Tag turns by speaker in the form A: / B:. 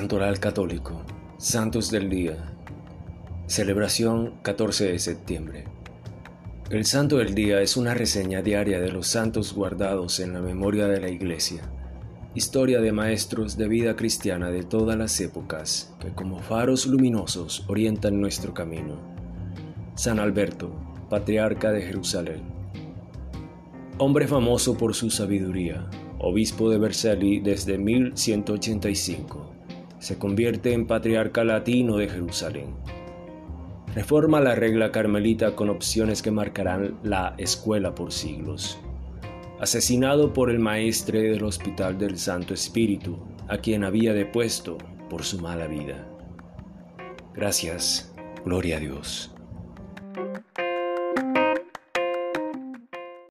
A: Santoral Católico, Santos del Día, celebración 14 de septiembre. El Santo del Día es una reseña diaria de los santos guardados en la memoria de la Iglesia, historia de maestros de vida cristiana de todas las épocas que como faros luminosos orientan nuestro camino. San Alberto, patriarca de Jerusalén. Hombre famoso por su sabiduría, obispo de Versalles desde 1185 se convierte en patriarca latino de Jerusalén. Reforma la regla carmelita con opciones que marcarán la escuela por siglos. Asesinado por el maestre del Hospital del Santo Espíritu, a quien había depuesto por su mala vida. Gracias, gloria a Dios.